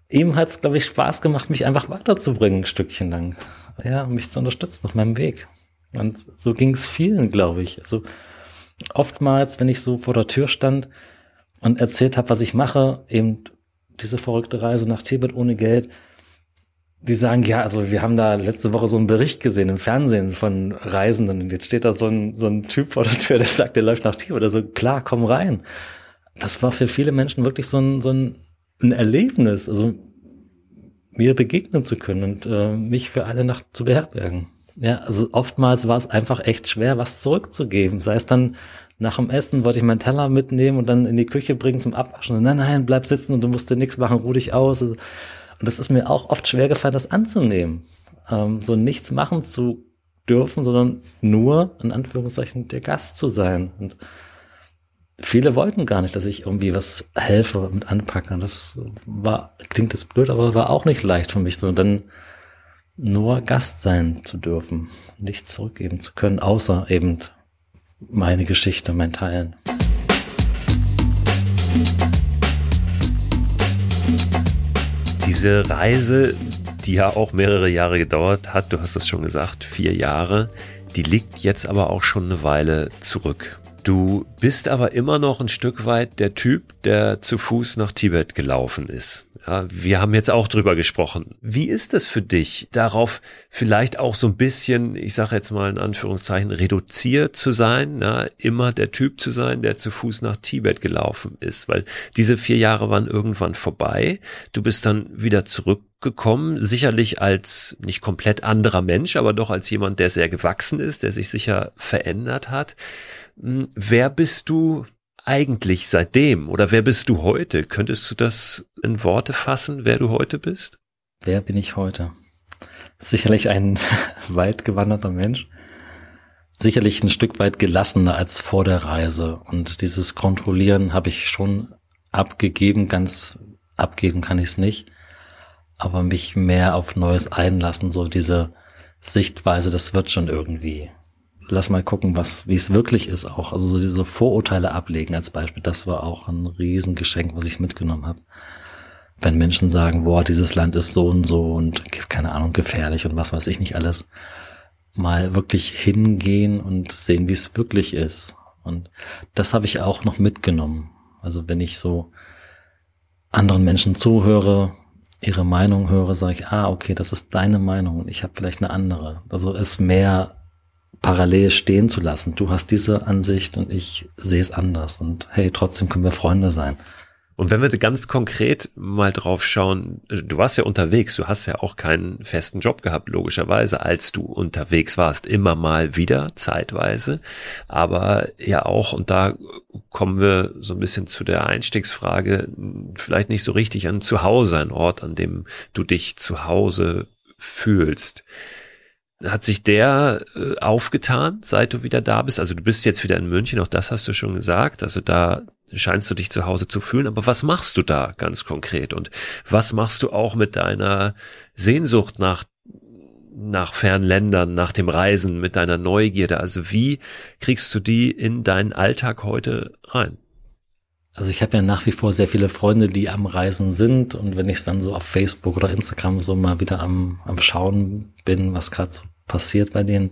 Ihm hat es, glaube ich, Spaß gemacht, mich einfach weiterzubringen, ein Stückchen lang. Ja, mich zu unterstützen auf meinem Weg. Und so ging es vielen, glaube ich. Also oftmals, wenn ich so vor der Tür stand und erzählt habe, was ich mache, eben diese verrückte Reise nach Tibet ohne Geld, die sagen, ja, also wir haben da letzte Woche so einen Bericht gesehen im Fernsehen von Reisenden und jetzt steht da so ein, so ein Typ vor der Tür, der sagt, der läuft nach Tier oder so, klar, komm rein. Das war für viele Menschen wirklich so ein, so ein, ein Erlebnis, also mir begegnen zu können und äh, mich für eine Nacht zu beherbergen. Ja, also oftmals war es einfach echt schwer, was zurückzugeben. Sei es dann nach dem Essen wollte ich meinen Teller mitnehmen und dann in die Küche bringen zum Abwaschen. Nein, nein, bleib sitzen und du musst dir nichts machen, ruh dich aus. Also, und das ist mir auch oft schwer gefallen, das anzunehmen. Ähm, so nichts machen zu dürfen, sondern nur, in Anführungszeichen, der Gast zu sein. Und viele wollten gar nicht, dass ich irgendwie was helfe und anpacke. Und das war, klingt jetzt blöd, aber war auch nicht leicht für mich, sondern dann nur Gast sein zu dürfen, nichts zurückgeben zu können, außer eben meine Geschichte, mein Teilen. Diese Reise, die ja auch mehrere Jahre gedauert hat, du hast es schon gesagt, vier Jahre, die liegt jetzt aber auch schon eine Weile zurück. Du bist aber immer noch ein Stück weit der Typ, der zu Fuß nach Tibet gelaufen ist. Ja, wir haben jetzt auch drüber gesprochen. Wie ist es für dich, darauf vielleicht auch so ein bisschen, ich sage jetzt mal in Anführungszeichen, reduziert zu sein, na, immer der Typ zu sein, der zu Fuß nach Tibet gelaufen ist? Weil diese vier Jahre waren irgendwann vorbei. Du bist dann wieder zurückgekommen, sicherlich als nicht komplett anderer Mensch, aber doch als jemand, der sehr gewachsen ist, der sich sicher verändert hat. Hm, wer bist du eigentlich seitdem oder wer bist du heute? Könntest du das in Worte fassen, wer du heute bist? Wer bin ich heute? Sicherlich ein weit gewanderter Mensch, sicherlich ein Stück weit gelassener als vor der Reise. Und dieses Kontrollieren habe ich schon abgegeben, ganz abgeben kann ich es nicht. Aber mich mehr auf Neues einlassen, so diese Sichtweise, das wird schon irgendwie. Lass mal gucken, was, wie es wirklich ist auch. Also so diese Vorurteile ablegen als Beispiel, das war auch ein Riesengeschenk, was ich mitgenommen habe. Wenn Menschen sagen, boah, dieses Land ist so und so und keine Ahnung, gefährlich und was weiß ich nicht alles mal wirklich hingehen und sehen, wie es wirklich ist. Und das habe ich auch noch mitgenommen. Also wenn ich so anderen Menschen zuhöre, ihre Meinung höre, sage ich, ah, okay, das ist deine Meinung und ich habe vielleicht eine andere. Also es mehr parallel stehen zu lassen. Du hast diese Ansicht und ich sehe es anders. Und hey, trotzdem können wir Freunde sein. Und wenn wir ganz konkret mal drauf schauen, du warst ja unterwegs, du hast ja auch keinen festen Job gehabt, logischerweise, als du unterwegs warst, immer mal wieder, zeitweise, aber ja auch, und da kommen wir so ein bisschen zu der Einstiegsfrage, vielleicht nicht so richtig an Zuhause, ein Ort, an dem du dich zu Hause fühlst. Hat sich der äh, aufgetan, seit du wieder da bist? Also du bist jetzt wieder in München, auch das hast du schon gesagt. Also da scheinst du dich zu Hause zu fühlen. Aber was machst du da ganz konkret? Und was machst du auch mit deiner Sehnsucht nach nach fernen Ländern, nach dem Reisen, mit deiner Neugierde? Also wie kriegst du die in deinen Alltag heute rein? Also ich habe ja nach wie vor sehr viele Freunde, die am Reisen sind. Und wenn ich dann so auf Facebook oder Instagram so mal wieder am, am Schauen bin, was gerade so passiert bei denen,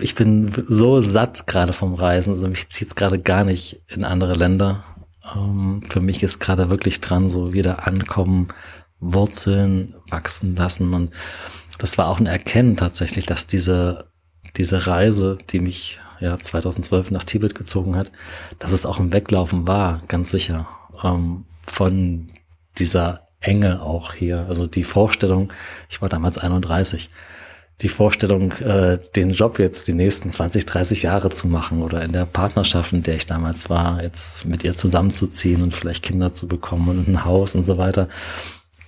ich bin so satt gerade vom Reisen, also mich zieht's gerade gar nicht in andere Länder. Ähm, für mich ist gerade wirklich dran, so wieder ankommen, Wurzeln wachsen lassen. Und das war auch ein Erkennen tatsächlich, dass diese diese Reise, die mich ja 2012 nach Tibet gezogen hat, dass es auch ein Weglaufen war, ganz sicher, ähm, von dieser Enge auch hier. Also die Vorstellung, ich war damals 31, die Vorstellung, äh, den Job jetzt die nächsten 20, 30 Jahre zu machen oder in der Partnerschaft, in der ich damals war, jetzt mit ihr zusammenzuziehen und vielleicht Kinder zu bekommen und ein Haus und so weiter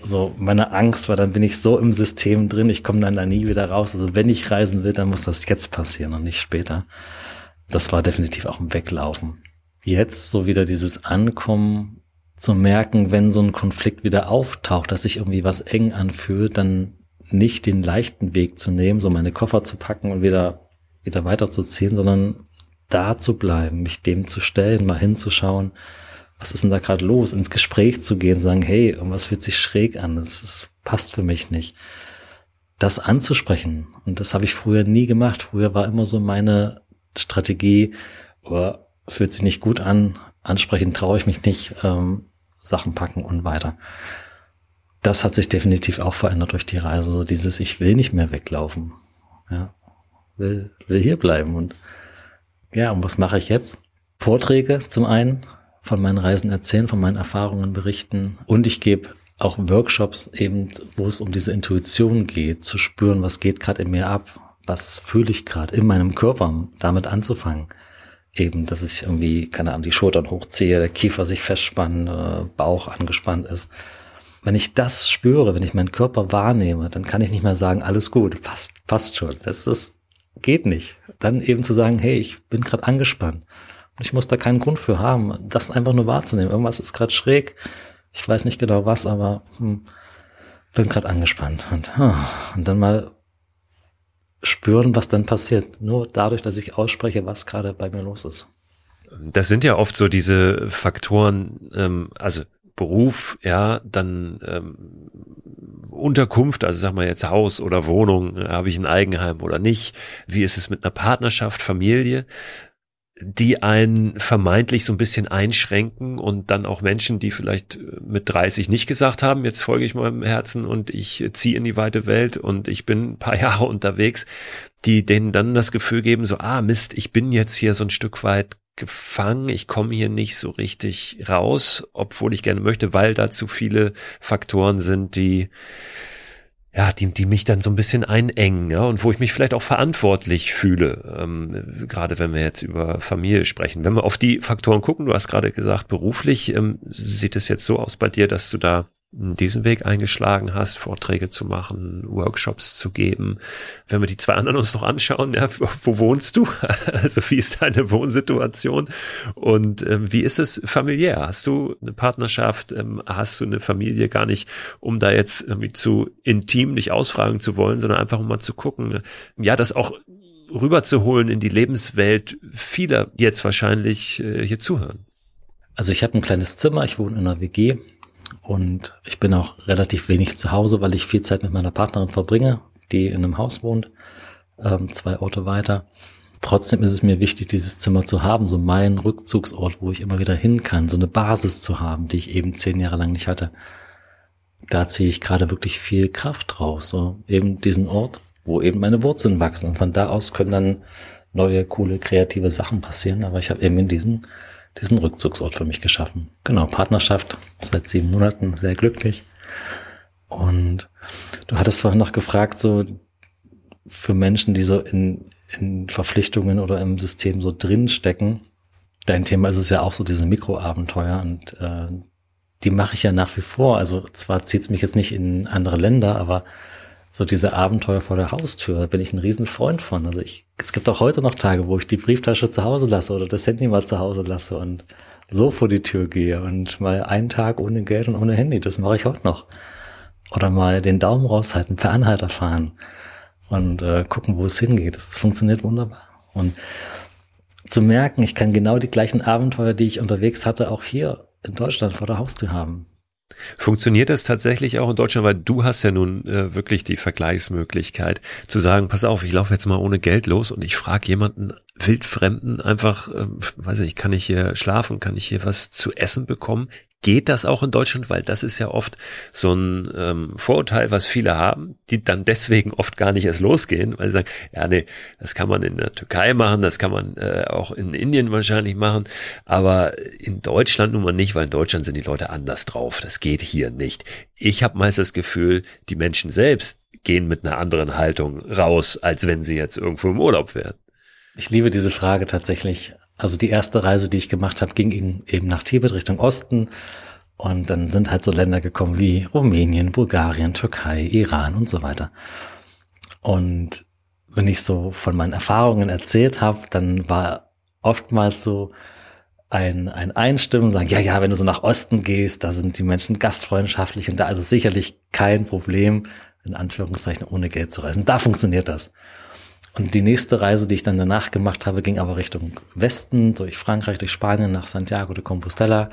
so meine Angst war, dann bin ich so im System drin, ich komme dann da nie wieder raus. Also wenn ich reisen will, dann muss das jetzt passieren und nicht später. Das war definitiv auch ein Weglaufen. Jetzt so wieder dieses Ankommen zu merken, wenn so ein Konflikt wieder auftaucht, dass sich irgendwie was eng anfühlt, dann nicht den leichten Weg zu nehmen, so meine Koffer zu packen und wieder, wieder weiterzuziehen, sondern da zu bleiben, mich dem zu stellen, mal hinzuschauen, was ist denn da gerade los, ins Gespräch zu gehen, sagen, hey, irgendwas fühlt sich schräg an, das, das passt für mich nicht. Das anzusprechen. Und das habe ich früher nie gemacht. Früher war immer so meine Strategie, oh, fühlt sich nicht gut an, ansprechen traue ich mich nicht, ähm, Sachen packen und weiter. Das hat sich definitiv auch verändert durch die Reise. So dieses, ich will nicht mehr weglaufen. Ja, will, will hier bleiben. Und ja, und was mache ich jetzt? Vorträge zum einen, von meinen Reisen erzählen, von meinen Erfahrungen berichten. Und ich gebe auch Workshops eben, wo es um diese Intuition geht, zu spüren, was geht gerade in mir ab, was fühle ich gerade in meinem Körper, damit anzufangen. Eben, dass ich irgendwie, keine Ahnung, die Schultern hochziehe, der Kiefer sich festspannt, äh, Bauch angespannt ist. Wenn ich das spüre, wenn ich meinen Körper wahrnehme, dann kann ich nicht mehr sagen, alles gut, passt, passt schon. Das ist, geht nicht. Dann eben zu sagen, hey, ich bin gerade angespannt. Ich muss da keinen Grund für haben, das einfach nur wahrzunehmen. Irgendwas ist gerade schräg. Ich weiß nicht genau was, aber hm, bin gerade angespannt. Und, und dann mal spüren, was dann passiert. Nur dadurch, dass ich ausspreche, was gerade bei mir los ist. Das sind ja oft so diese Faktoren, ähm, also Beruf, ja, dann ähm, Unterkunft, also sag mal jetzt Haus oder Wohnung, habe ich ein Eigenheim oder nicht? Wie ist es mit einer Partnerschaft, Familie? Die einen vermeintlich so ein bisschen einschränken und dann auch Menschen, die vielleicht mit 30 nicht gesagt haben, jetzt folge ich meinem Herzen und ich ziehe in die weite Welt und ich bin ein paar Jahre unterwegs, die denen dann das Gefühl geben, so, ah Mist, ich bin jetzt hier so ein Stück weit gefangen, ich komme hier nicht so richtig raus, obwohl ich gerne möchte, weil da zu viele Faktoren sind, die ja, die, die mich dann so ein bisschen einengen, ja, und wo ich mich vielleicht auch verantwortlich fühle, ähm, gerade wenn wir jetzt über Familie sprechen. Wenn wir auf die Faktoren gucken, du hast gerade gesagt, beruflich ähm, sieht es jetzt so aus bei dir, dass du da diesen Weg eingeschlagen hast, Vorträge zu machen, Workshops zu geben. Wenn wir die zwei anderen uns noch anschauen, ja, wo wohnst du? Also wie ist deine Wohnsituation? Und ähm, wie ist es familiär? Hast du eine Partnerschaft? Ähm, hast du eine Familie? Gar nicht, um da jetzt irgendwie zu intim nicht ausfragen zu wollen, sondern einfach um mal zu gucken, ja, das auch rüberzuholen in die Lebenswelt vieler, die jetzt wahrscheinlich äh, hier zuhören. Also ich habe ein kleines Zimmer, ich wohne in einer WG und ich bin auch relativ wenig zu Hause, weil ich viel Zeit mit meiner Partnerin verbringe, die in einem Haus wohnt, ähm, zwei Orte weiter. Trotzdem ist es mir wichtig, dieses Zimmer zu haben, so mein Rückzugsort, wo ich immer wieder hin kann, so eine Basis zu haben, die ich eben zehn Jahre lang nicht hatte. Da ziehe ich gerade wirklich viel Kraft raus, so eben diesen Ort, wo eben meine Wurzeln wachsen. Und von da aus können dann neue, coole, kreative Sachen passieren. Aber ich habe eben in diesem diesen Rückzugsort für mich geschaffen. Genau, Partnerschaft seit sieben Monaten, sehr glücklich. Und du hattest vorhin noch gefragt, so für Menschen, die so in, in Verpflichtungen oder im System so drin stecken. Dein Thema ist es ja auch so diese Mikroabenteuer und äh, die mache ich ja nach wie vor. Also zwar zieht es mich jetzt nicht in andere Länder, aber so diese Abenteuer vor der Haustür, da bin ich ein Riesenfreund von. Also ich, es gibt auch heute noch Tage, wo ich die Brieftasche zu Hause lasse oder das Handy mal zu Hause lasse und so vor die Tür gehe und mal einen Tag ohne Geld und ohne Handy, das mache ich heute noch. Oder mal den Daumen raushalten, per Anhalter fahren und äh, gucken, wo es hingeht. Das funktioniert wunderbar. Und zu merken, ich kann genau die gleichen Abenteuer, die ich unterwegs hatte, auch hier in Deutschland vor der Haustür haben. Funktioniert das tatsächlich auch in Deutschland, weil du hast ja nun äh, wirklich die Vergleichsmöglichkeit zu sagen, pass auf, ich laufe jetzt mal ohne Geld los und ich frage jemanden wildfremden einfach, äh, weiß nicht, kann ich hier schlafen, kann ich hier was zu essen bekommen? Geht das auch in Deutschland? Weil das ist ja oft so ein ähm, Vorurteil, was viele haben, die dann deswegen oft gar nicht erst losgehen, weil sie sagen, ja, nee, das kann man in der Türkei machen, das kann man äh, auch in Indien wahrscheinlich machen, aber in Deutschland nun mal nicht, weil in Deutschland sind die Leute anders drauf. Das geht hier nicht. Ich habe meist das Gefühl, die Menschen selbst gehen mit einer anderen Haltung raus, als wenn sie jetzt irgendwo im Urlaub wären. Ich liebe diese Frage tatsächlich. Also die erste Reise, die ich gemacht habe, ging eben nach Tibet Richtung Osten. Und dann sind halt so Länder gekommen wie Rumänien, Bulgarien, Türkei, Iran und so weiter. Und wenn ich so von meinen Erfahrungen erzählt habe, dann war oftmals so ein, ein Einstimmen, sagen, ja, ja, wenn du so nach Osten gehst, da sind die Menschen gastfreundschaftlich und da ist es sicherlich kein Problem, in Anführungszeichen ohne Geld zu reisen. Da funktioniert das. Und die nächste Reise, die ich dann danach gemacht habe, ging aber Richtung Westen, durch Frankreich, durch Spanien, nach Santiago de Compostela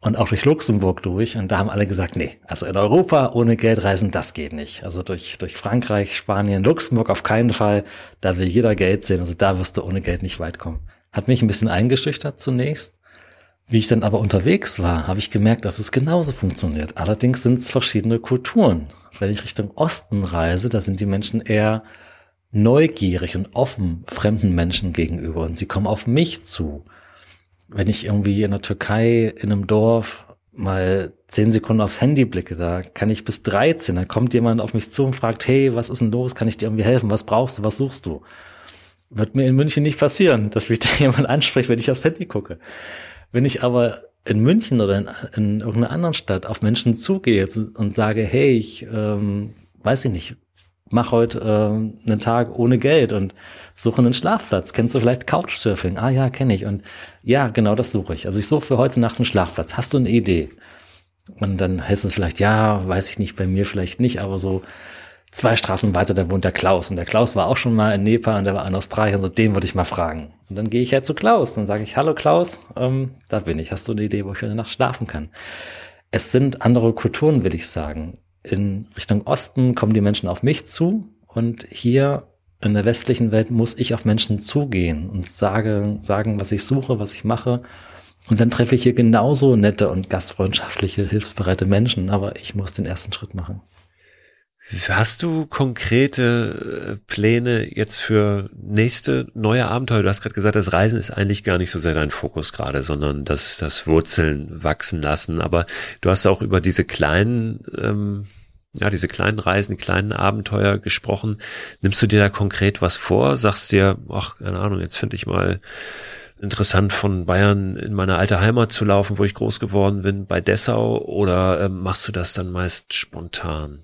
und auch durch Luxemburg durch. Und da haben alle gesagt, nee, also in Europa ohne Geld reisen, das geht nicht. Also durch, durch Frankreich, Spanien, Luxemburg auf keinen Fall. Da will jeder Geld sehen. Also da wirst du ohne Geld nicht weit kommen. Hat mich ein bisschen eingeschüchtert zunächst. Wie ich dann aber unterwegs war, habe ich gemerkt, dass es genauso funktioniert. Allerdings sind es verschiedene Kulturen. Wenn ich Richtung Osten reise, da sind die Menschen eher neugierig und offen fremden Menschen gegenüber und sie kommen auf mich zu. Wenn ich irgendwie in der Türkei in einem Dorf mal zehn Sekunden aufs Handy blicke, da kann ich bis 13, dann kommt jemand auf mich zu und fragt, hey, was ist denn los? Kann ich dir irgendwie helfen? Was brauchst du? Was suchst du? Wird mir in München nicht passieren, dass mich da jemand anspricht, wenn ich aufs Handy gucke. Wenn ich aber in München oder in, in irgendeiner anderen Stadt auf Menschen zugehe und sage, hey, ich ähm, weiß ich nicht, mach heute äh, einen Tag ohne Geld und suche einen Schlafplatz. Kennst du vielleicht Couchsurfing? Ah ja, kenne ich. Und ja, genau das suche ich. Also ich suche für heute Nacht einen Schlafplatz. Hast du eine Idee? Und dann heißt es vielleicht, ja, weiß ich nicht, bei mir vielleicht nicht, aber so zwei Straßen weiter, da wohnt der Klaus. Und der Klaus war auch schon mal in Nepal und der war in Australien, so also den würde ich mal fragen. Und dann gehe ich halt zu Klaus und sage ich, hallo Klaus, ähm, da bin ich. Hast du eine Idee, wo ich heute Nacht schlafen kann? Es sind andere Kulturen, will ich sagen in Richtung Osten kommen die Menschen auf mich zu und hier in der westlichen Welt muss ich auf Menschen zugehen und sage, sagen, was ich suche, was ich mache. Und dann treffe ich hier genauso nette und gastfreundschaftliche, hilfsbereite Menschen, aber ich muss den ersten Schritt machen. Hast du konkrete äh, Pläne jetzt für nächste neue Abenteuer? Du hast gerade gesagt, das Reisen ist eigentlich gar nicht so sehr dein Fokus gerade, sondern das, das Wurzeln wachsen lassen. Aber du hast auch über diese kleinen, ähm, ja, diese kleinen Reisen, kleinen Abenteuer gesprochen. Nimmst du dir da konkret was vor? Sagst dir, ach, keine Ahnung, jetzt finde ich mal interessant, von Bayern in meine alte Heimat zu laufen, wo ich groß geworden bin, bei Dessau, oder äh, machst du das dann meist spontan?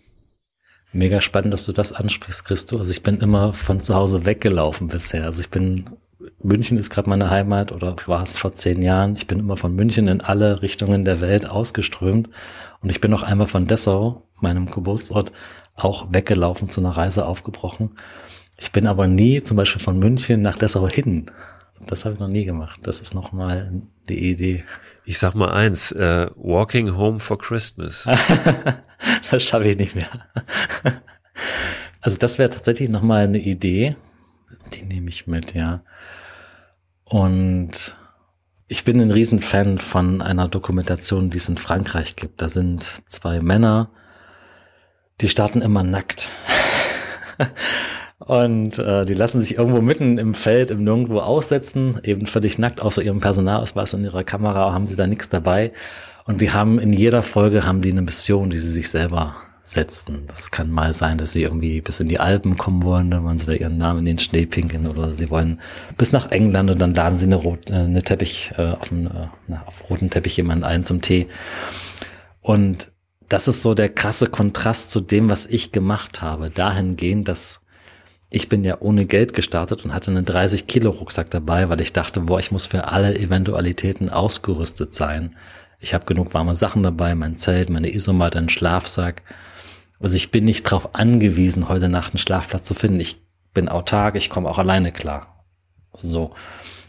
Mega spannend, dass du das ansprichst, Christo. Also ich bin immer von zu Hause weggelaufen bisher. Also ich bin, München ist gerade meine Heimat oder war es vor zehn Jahren. Ich bin immer von München in alle Richtungen der Welt ausgeströmt. Und ich bin noch einmal von Dessau, meinem Geburtsort, auch weggelaufen, zu einer Reise aufgebrochen. Ich bin aber nie zum Beispiel von München nach Dessau hin. Das habe ich noch nie gemacht. Das ist nochmal die Idee. Ich sag mal eins, äh, Walking Home for Christmas. das schaffe ich nicht mehr. also das wäre tatsächlich nochmal eine Idee. Die nehme ich mit, ja. Und ich bin ein Riesenfan von einer Dokumentation, die es in Frankreich gibt. Da sind zwei Männer, die starten immer nackt. Und äh, die lassen sich irgendwo mitten im Feld, im Nirgendwo aussetzen, eben völlig nackt, außer ihrem Personalausweis und ihrer Kamera haben sie da nichts dabei. Und die haben in jeder Folge haben die eine Mission, die sie sich selber setzen. Das kann mal sein, dass sie irgendwie bis in die Alpen kommen wollen, dann wollen sie da ihren Namen in den Schnee pinkeln oder sie wollen bis nach England und dann laden sie eine, rot, äh, eine Teppich äh, auf, einen, äh, auf roten Teppich jemanden ein zum Tee. Und das ist so der krasse Kontrast zu dem, was ich gemacht habe. Dahingehend, dass ich bin ja ohne Geld gestartet und hatte einen 30 Kilo Rucksack dabei, weil ich dachte, boah, ich muss für alle Eventualitäten ausgerüstet sein. Ich habe genug warme Sachen dabei, mein Zelt, meine Isomatte, einen Schlafsack. Also ich bin nicht darauf angewiesen, heute Nacht einen Schlafplatz zu finden. Ich bin autark, ich komme auch alleine klar. So.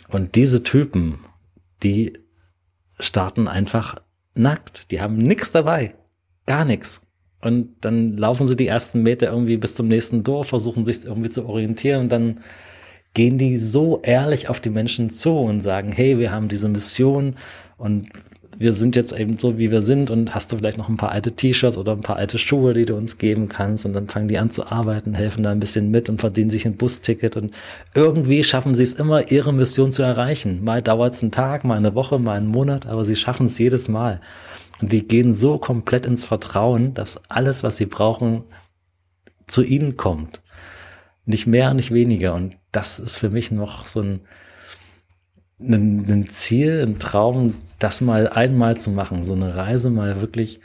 Und diese Typen, die starten einfach nackt. Die haben nichts dabei. Gar nichts. Und dann laufen sie die ersten Meter irgendwie bis zum nächsten Dorf, versuchen sich irgendwie zu orientieren und dann gehen die so ehrlich auf die Menschen zu und sagen, hey, wir haben diese Mission und wir sind jetzt eben so, wie wir sind und hast du vielleicht noch ein paar alte T-Shirts oder ein paar alte Schuhe, die du uns geben kannst und dann fangen die an zu arbeiten, helfen da ein bisschen mit und verdienen sich ein Busticket und irgendwie schaffen sie es immer, ihre Mission zu erreichen. Mal dauert es einen Tag, mal eine Woche, mal einen Monat, aber sie schaffen es jedes Mal. Und die gehen so komplett ins Vertrauen, dass alles, was sie brauchen, zu ihnen kommt. Nicht mehr, nicht weniger. Und das ist für mich noch so ein, ein, ein Ziel, ein Traum, das mal einmal zu machen, so eine Reise mal wirklich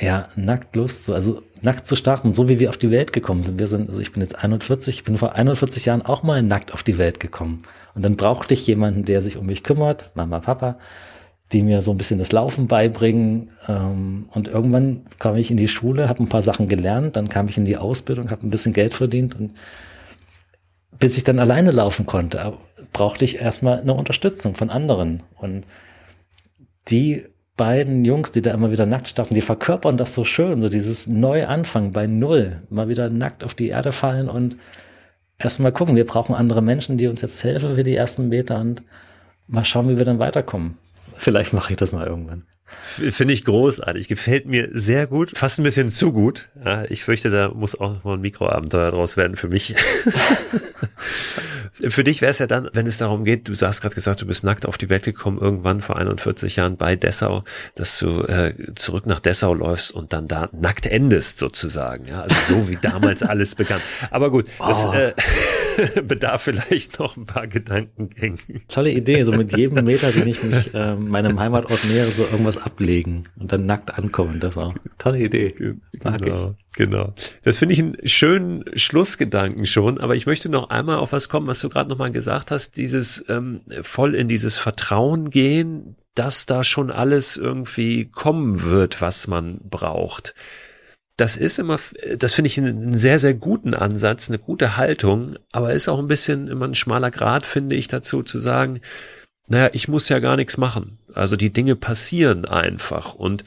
ja, nackt loszu, also nackt zu starten, so wie wir auf die Welt gekommen sind. Wir sind, also ich bin jetzt 41, ich bin vor 41 Jahren auch mal nackt auf die Welt gekommen. Und dann brauchte ich jemanden, der sich um mich kümmert, Mama, Papa, die mir so ein bisschen das Laufen beibringen. Ähm, und irgendwann kam ich in die Schule, habe ein paar Sachen gelernt, dann kam ich in die Ausbildung, habe ein bisschen Geld verdient und bis ich dann alleine laufen konnte, brauchte ich erstmal eine Unterstützung von anderen. Und die beiden Jungs, die da immer wieder nackt starten, die verkörpern das so schön, so dieses Neuanfang bei Null, mal wieder nackt auf die Erde fallen und erstmal gucken, wir brauchen andere Menschen, die uns jetzt helfen für die ersten Meter und mal schauen, wie wir dann weiterkommen. Vielleicht mache ich das mal irgendwann. Finde ich großartig. Gefällt mir sehr gut. Fast ein bisschen zu gut. Ja, ich fürchte, da muss auch noch mal ein Mikroabenteuer draus werden für mich. für dich wäre es ja dann, wenn es darum geht, du hast gerade gesagt, du bist nackt auf die Welt gekommen, irgendwann vor 41 Jahren bei Dessau, dass du äh, zurück nach Dessau läufst und dann da nackt endest sozusagen. Ja, also so wie damals alles begann. Aber gut, das oh. äh, bedarf vielleicht noch ein paar Gedankengängen. Tolle Idee, so mit jedem Meter, den ich mich äh, meinem Heimatort nähere, so irgendwas ablegen und dann nackt ankommen. Das auch. Tolle Idee. Mag genau, ich. genau. Das finde ich einen schönen Schlussgedanken schon, aber ich möchte noch einmal auf was kommen, was du gerade nochmal gesagt hast, dieses ähm, voll in dieses Vertrauen gehen, dass da schon alles irgendwie kommen wird, was man braucht das ist immer, das finde ich einen sehr, sehr guten Ansatz, eine gute Haltung, aber ist auch ein bisschen immer ein schmaler Grad, finde ich, dazu zu sagen, naja, ich muss ja gar nichts machen. Also die Dinge passieren einfach. Und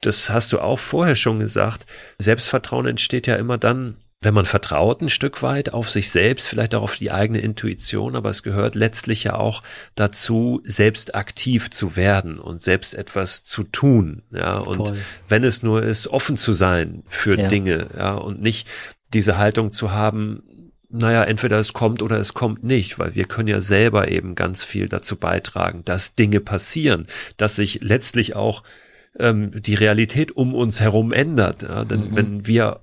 das hast du auch vorher schon gesagt. Selbstvertrauen entsteht ja immer dann, wenn man vertraut ein Stück weit auf sich selbst, vielleicht auch auf die eigene Intuition, aber es gehört letztlich ja auch dazu, selbst aktiv zu werden und selbst etwas zu tun, ja, und Voll. wenn es nur ist, offen zu sein für ja. Dinge, ja, und nicht diese Haltung zu haben, naja, entweder es kommt oder es kommt nicht, weil wir können ja selber eben ganz viel dazu beitragen, dass Dinge passieren, dass sich letztlich auch ähm, die Realität um uns herum ändert. Ja? Denn mhm. wenn wir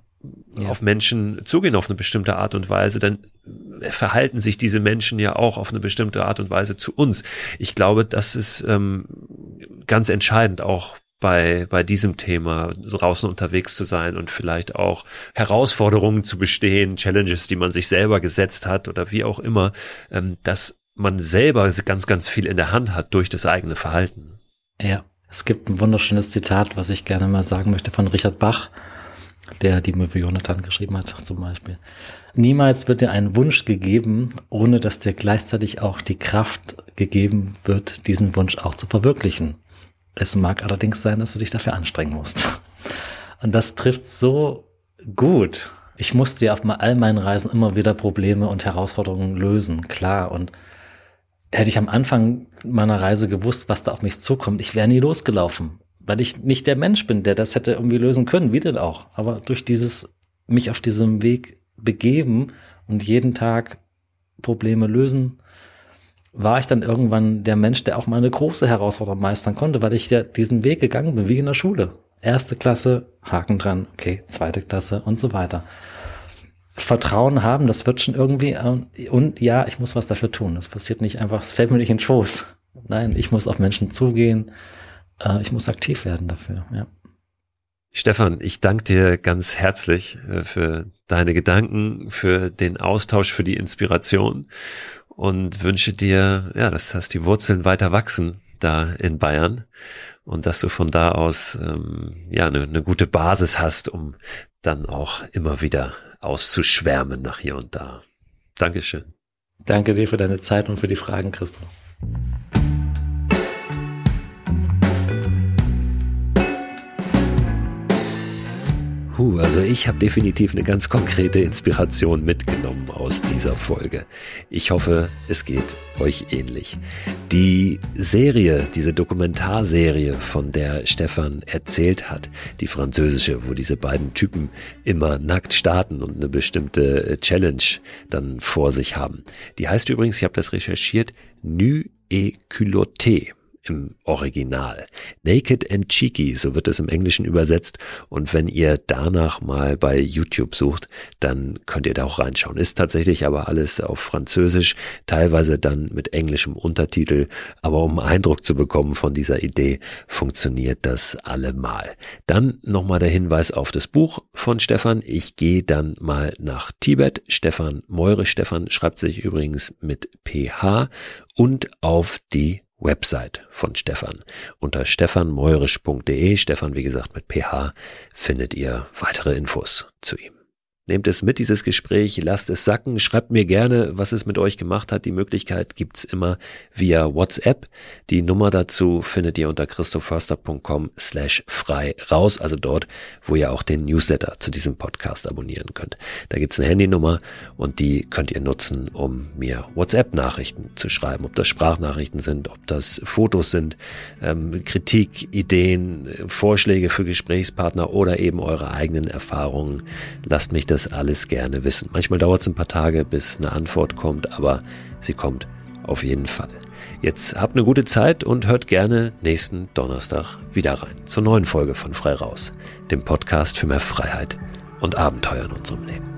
ja. auf Menschen zugehen auf eine bestimmte Art und Weise, dann verhalten sich diese Menschen ja auch auf eine bestimmte Art und Weise zu uns. Ich glaube, das ist ähm, ganz entscheidend auch bei, bei diesem Thema draußen unterwegs zu sein und vielleicht auch Herausforderungen zu bestehen, Challenges, die man sich selber gesetzt hat oder wie auch immer, ähm, dass man selber ganz, ganz viel in der Hand hat durch das eigene Verhalten. Ja, es gibt ein wunderschönes Zitat, was ich gerne mal sagen möchte von Richard Bach, der die Movie Jonathan geschrieben hat, zum Beispiel. Niemals wird dir ein Wunsch gegeben, ohne dass dir gleichzeitig auch die Kraft gegeben wird, diesen Wunsch auch zu verwirklichen. Es mag allerdings sein, dass du dich dafür anstrengen musst. Und das trifft so gut. Ich musste ja auf all meinen Reisen immer wieder Probleme und Herausforderungen lösen, klar. Und hätte ich am Anfang meiner Reise gewusst, was da auf mich zukommt, ich wäre nie losgelaufen, weil ich nicht der Mensch bin, der das hätte irgendwie lösen können, wie denn auch. Aber durch dieses mich auf diesem Weg begeben und jeden Tag Probleme lösen, war ich dann irgendwann der Mensch, der auch mal eine große Herausforderung meistern konnte, weil ich ja diesen Weg gegangen bin, wie in der Schule. Erste Klasse, Haken dran, okay, zweite Klasse und so weiter. Vertrauen haben, das wird schon irgendwie, äh, und ja, ich muss was dafür tun. Das passiert nicht einfach, es fällt mir nicht in den Schoß. Nein, ich muss auf Menschen zugehen, äh, ich muss aktiv werden dafür, ja. Stefan, ich danke dir ganz herzlich äh, für deine Gedanken, für den Austausch, für die Inspiration und wünsche dir, ja, dass, dass die Wurzeln weiter wachsen da in Bayern und dass du von da aus ähm, ja eine, eine gute Basis hast, um dann auch immer wieder auszuschwärmen nach hier und da. Dankeschön. Danke dir für deine Zeit und für die Fragen, Christoph. Huh, also ich habe definitiv eine ganz konkrete Inspiration mitgenommen aus dieser Folge. Ich hoffe, es geht euch ähnlich. Die Serie, diese Dokumentarserie, von der Stefan erzählt hat, die französische, wo diese beiden Typen immer nackt starten und eine bestimmte Challenge dann vor sich haben. Die heißt übrigens, ich habe das recherchiert, Nu et culotté im Original. Naked and Cheeky, so wird es im Englischen übersetzt. Und wenn ihr danach mal bei YouTube sucht, dann könnt ihr da auch reinschauen. Ist tatsächlich aber alles auf Französisch, teilweise dann mit englischem Untertitel. Aber um Eindruck zu bekommen von dieser Idee, funktioniert das allemal. Dann nochmal der Hinweis auf das Buch von Stefan. Ich gehe dann mal nach Tibet. Stefan Meure. Stefan schreibt sich übrigens mit PH und auf die Website von Stefan. Unter stefanmeurisch.de, Stefan wie gesagt mit PH, findet ihr weitere Infos zu ihm. Nehmt es mit, dieses Gespräch, lasst es sacken, schreibt mir gerne, was es mit euch gemacht hat. Die Möglichkeit gibt's immer via WhatsApp. Die Nummer dazu findet ihr unter christoförster.com slash frei raus, also dort, wo ihr auch den Newsletter zu diesem Podcast abonnieren könnt. Da gibt's eine Handynummer und die könnt ihr nutzen, um mir WhatsApp-Nachrichten zu schreiben, ob das Sprachnachrichten sind, ob das Fotos sind, ähm, Kritik, Ideen, Vorschläge für Gesprächspartner oder eben eure eigenen Erfahrungen. Lasst mich das alles gerne wissen. Manchmal dauert es ein paar Tage, bis eine Antwort kommt, aber sie kommt auf jeden Fall. Jetzt habt eine gute Zeit und hört gerne nächsten Donnerstag wieder rein zur neuen Folge von Frei Raus, dem Podcast für mehr Freiheit und Abenteuer in unserem Leben.